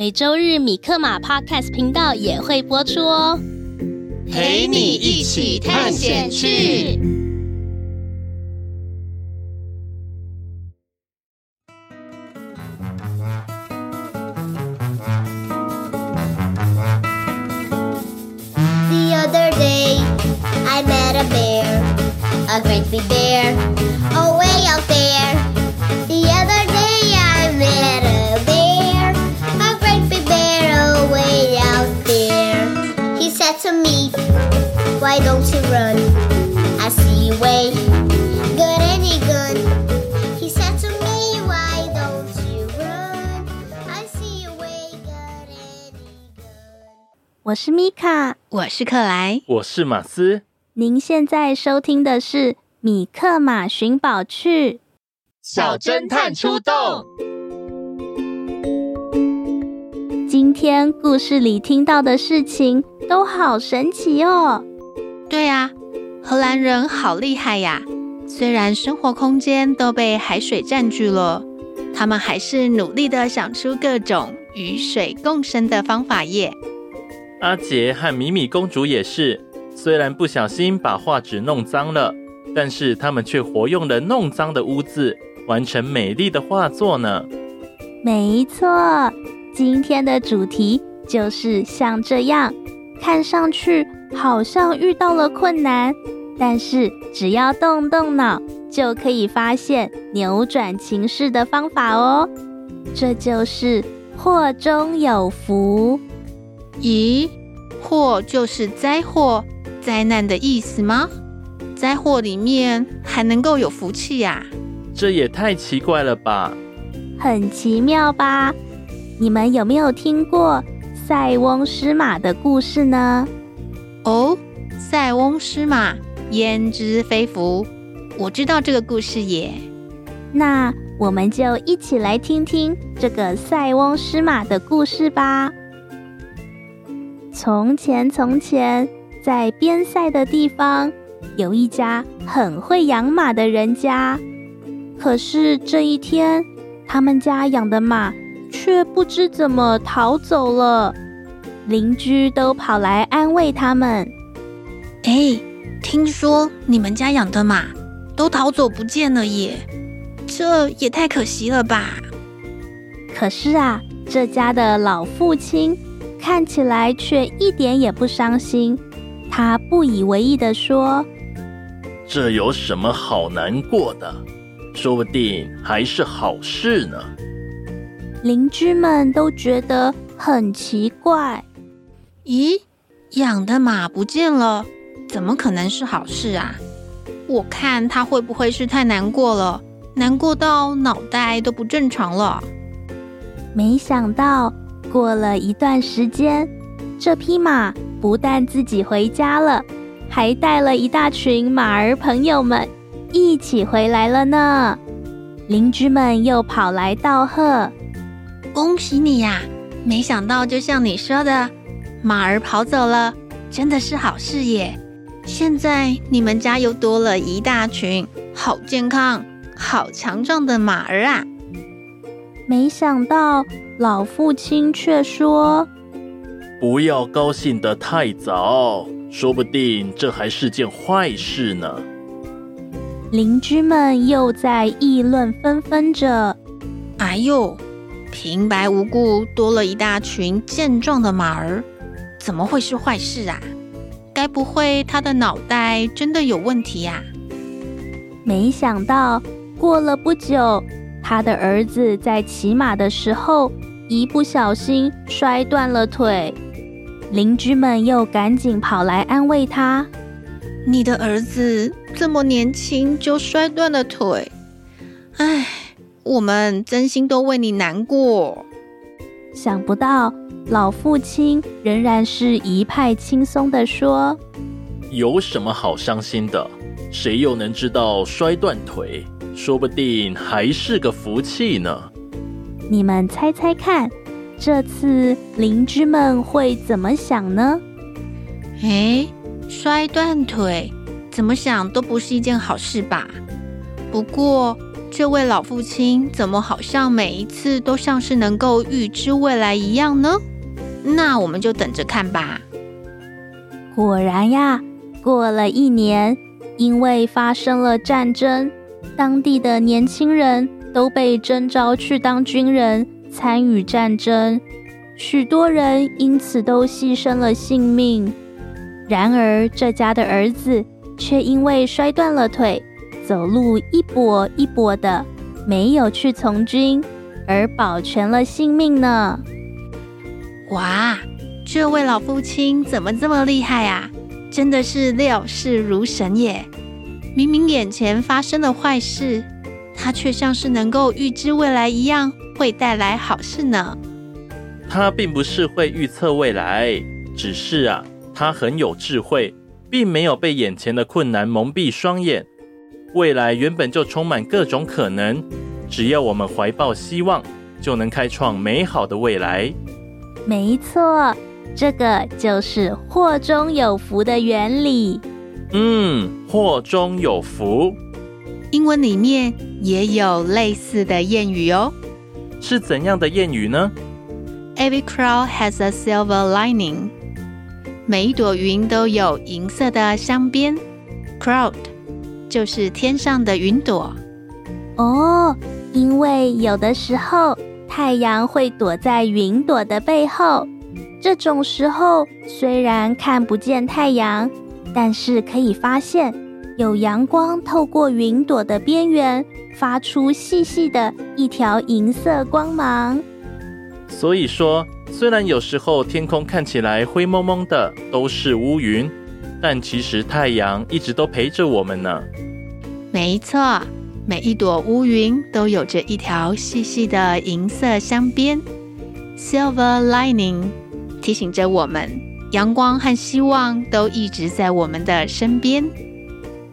每周日米克马 Podcast 频道也会播出哦，陪你一起探险去。The other day, I met a bear, a great big bear, away 我是米卡，我是克莱，我是马斯。您现在收听的是《米克马寻宝趣》，小侦探出动。今天故事里听到的事情都好神奇哦。对呀，荷兰人好厉害呀！虽然生活空间都被海水占据了，他们还是努力的想出各种与水共生的方法耶。阿杰和米米公主也是，虽然不小心把画纸弄脏了，但是他们却活用了弄脏的污渍，完成美丽的画作呢。没错，今天的主题就是像这样，看上去好像遇到了困难，但是只要动动脑，就可以发现扭转情势的方法哦。这就是祸中有福。咦，祸就是灾祸、灾难的意思吗？灾祸里面还能够有福气呀？这也太奇怪了吧！很奇妙吧？你们有没有听过塞翁失马的故事呢？哦，塞翁失马，焉知非福？我知道这个故事耶。那我们就一起来听听这个塞翁失马的故事吧。从前，从前，在边塞的地方，有一家很会养马的人家。可是这一天，他们家养的马却不知怎么逃走了。邻居都跑来安慰他们：“哎，听说你们家养的马都逃走不见了耶，这也太可惜了吧！”可是啊，这家的老父亲。看起来却一点也不伤心，他不以为意地说：“这有什么好难过的？说不定还是好事呢。”邻居们都觉得很奇怪：“咦，养的马不见了，怎么可能是好事啊？我看他会不会是太难过了，难过到脑袋都不正常了？”没想到。过了一段时间，这匹马不但自己回家了，还带了一大群马儿朋友们一起回来了呢。邻居们又跑来道贺：“恭喜你呀！没想到就像你说的，马儿跑走了，真的是好事耶！现在你们家又多了一大群好健康、好强壮的马儿啊！”没想到。老父亲却说：“不要高兴得太早，说不定这还是件坏事呢。”邻居们又在议论纷纷着：“哎呦，平白无故多了一大群健壮的马儿，怎么会是坏事啊？该不会他的脑袋真的有问题呀？没想到过了不久，他的儿子在骑马的时候一不小心摔断了腿，邻居们又赶紧跑来安慰他：“你的儿子这么年轻就摔断了腿，唉，我们真心都为你难过。”想不到。老父亲仍然是一派轻松的说：“有什么好伤心的？谁又能知道摔断腿，说不定还是个福气呢？你们猜猜看，这次邻居们会怎么想呢？诶，摔断腿，怎么想都不是一件好事吧？不过，这位老父亲怎么好像每一次都像是能够预知未来一样呢？”那我们就等着看吧。果然呀，过了一年，因为发生了战争，当地的年轻人都被征召去当军人，参与战争。许多人因此都牺牲了性命。然而，这家的儿子却因为摔断了腿，走路一跛一跛的，没有去从军，而保全了性命呢。哇，这位老父亲怎么这么厉害啊？真的是料事如神耶！明明眼前发生了坏事，他却像是能够预知未来一样，会带来好事呢。它并不是会预测未来，只是啊，它很有智慧，并没有被眼前的困难蒙蔽双眼。未来原本就充满各种可能，只要我们怀抱希望，就能开创美好的未来。没错，这个就是祸中有福的原理。嗯，祸中有福，英文里面也有类似的谚语哦。是怎样的谚语呢？Every cloud has a silver lining。每一朵云都有银色的镶边。Cloud 就是天上的云朵。哦，因为有的时候。太阳会躲在云朵的背后，这种时候虽然看不见太阳，但是可以发现有阳光透过云朵的边缘，发出细细的一条银色光芒。所以说，虽然有时候天空看起来灰蒙蒙的，都是乌云，但其实太阳一直都陪着我们呢。没错。每一朵乌云都有着一条细细的银色镶边，silver lining，提醒着我们，阳光和希望都一直在我们的身边。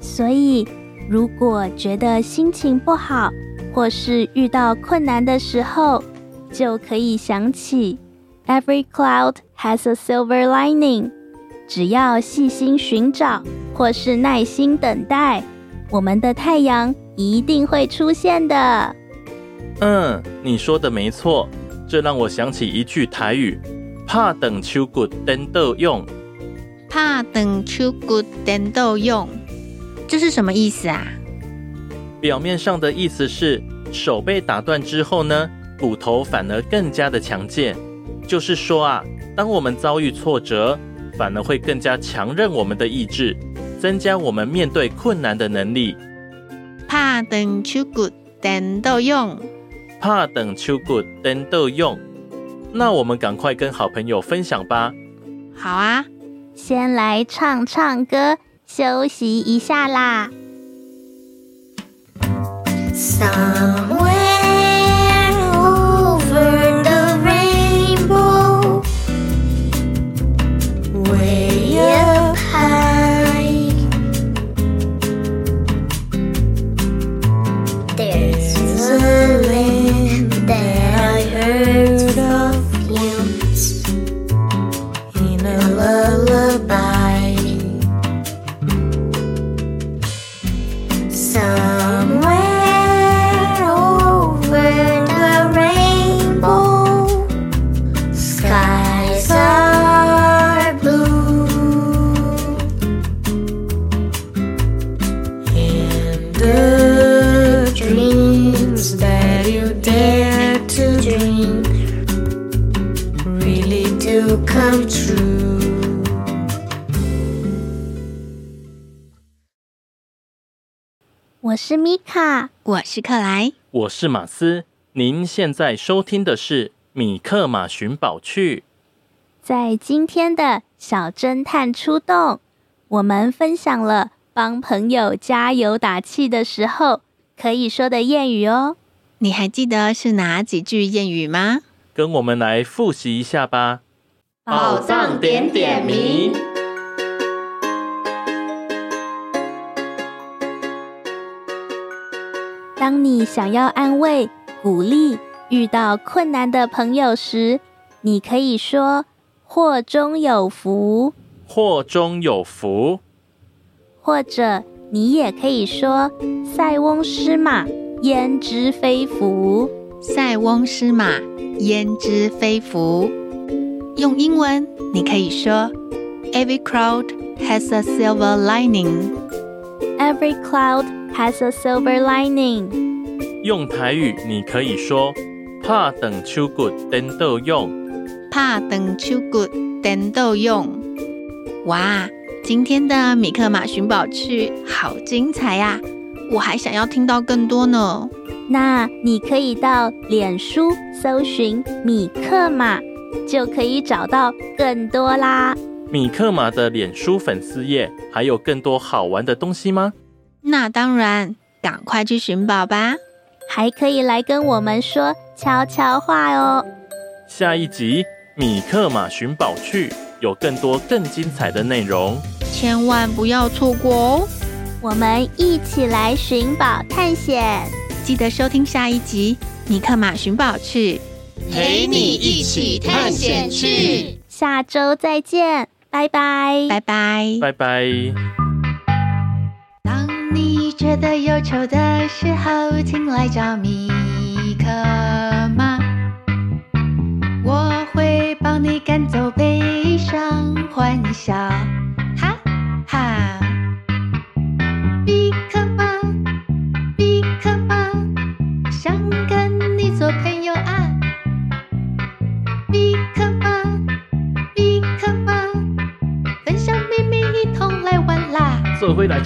所以，如果觉得心情不好，或是遇到困难的时候，就可以想起 Every cloud has a silver lining。只要细心寻找，或是耐心等待，我们的太阳。一定会出现的。嗯，你说的没错，这让我想起一句台语：“怕等秋谷等豆用。”怕等秋谷等豆用，这是什么意思啊？表面上的意思是手被打断之后呢，骨头反而更加的强健。就是说啊，当我们遭遇挫折，反而会更加强韧我们的意志，增加我们面对困难的能力。怕等秋骨等豆用，怕等秋骨等豆用。那我们赶快跟好朋友分享吧。好啊，先来唱唱歌，休息一下啦。come true. 我是米卡，我是克莱，我是马斯，您现在收听的是米克马寻宝趣，在今天的小侦探出动，我们分享了帮朋友加油打气的时候可以说的谚语哦，你还记得是哪几句谚语吗？跟我们来复习一下吧。宝藏点点名。当你想要安慰、鼓励遇到困难的朋友时，你可以说“祸中有福”，“祸中有福”，或者你也可以说“塞翁失马，焉知非福”，“塞翁失马，焉知非福”。用英文，你可以说 “Every cloud has a silver lining”。Every cloud has a silver lining。用台语，你可以说“怕等秋骨颠倒勇”，拍断手骨等豆用。哇，今天的米克马寻宝趣好精彩呀！我还想要听到更多呢。那你可以到脸书搜寻米克马，就可以找到更多啦。米克马的脸书粉丝页还有更多好玩的东西吗？那当然，赶快去寻宝吧！还可以来跟我们说悄悄话哦。下一集《米克马寻宝去》有更多更精彩的内容，千万不要错过哦！我们一起来寻宝探险，记得收听下一集《米克马寻宝趣》，陪你一起探险去。下周再见，拜拜，拜拜，拜拜。当你觉得忧愁的时候，请来找米可妈，我会帮你赶走悲伤，欢笑，做回来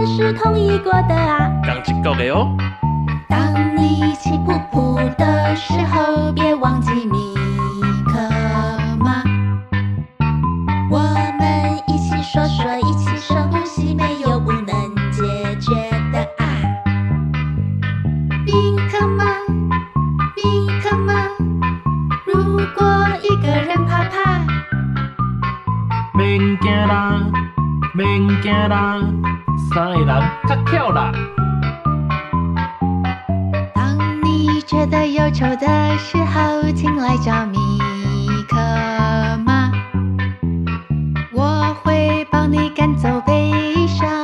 们是同意过的啊。刚起够的哦。当你气噗噗的时候别忘记米克马，我们一起说说，一起深呼吸，没有不能解决的啊！米克马，米克马，如果一个人怕怕，免惊啦，免惊啦，三个人他跳了当你觉得忧愁的时候请来找米可妈。我会帮你赶走悲伤。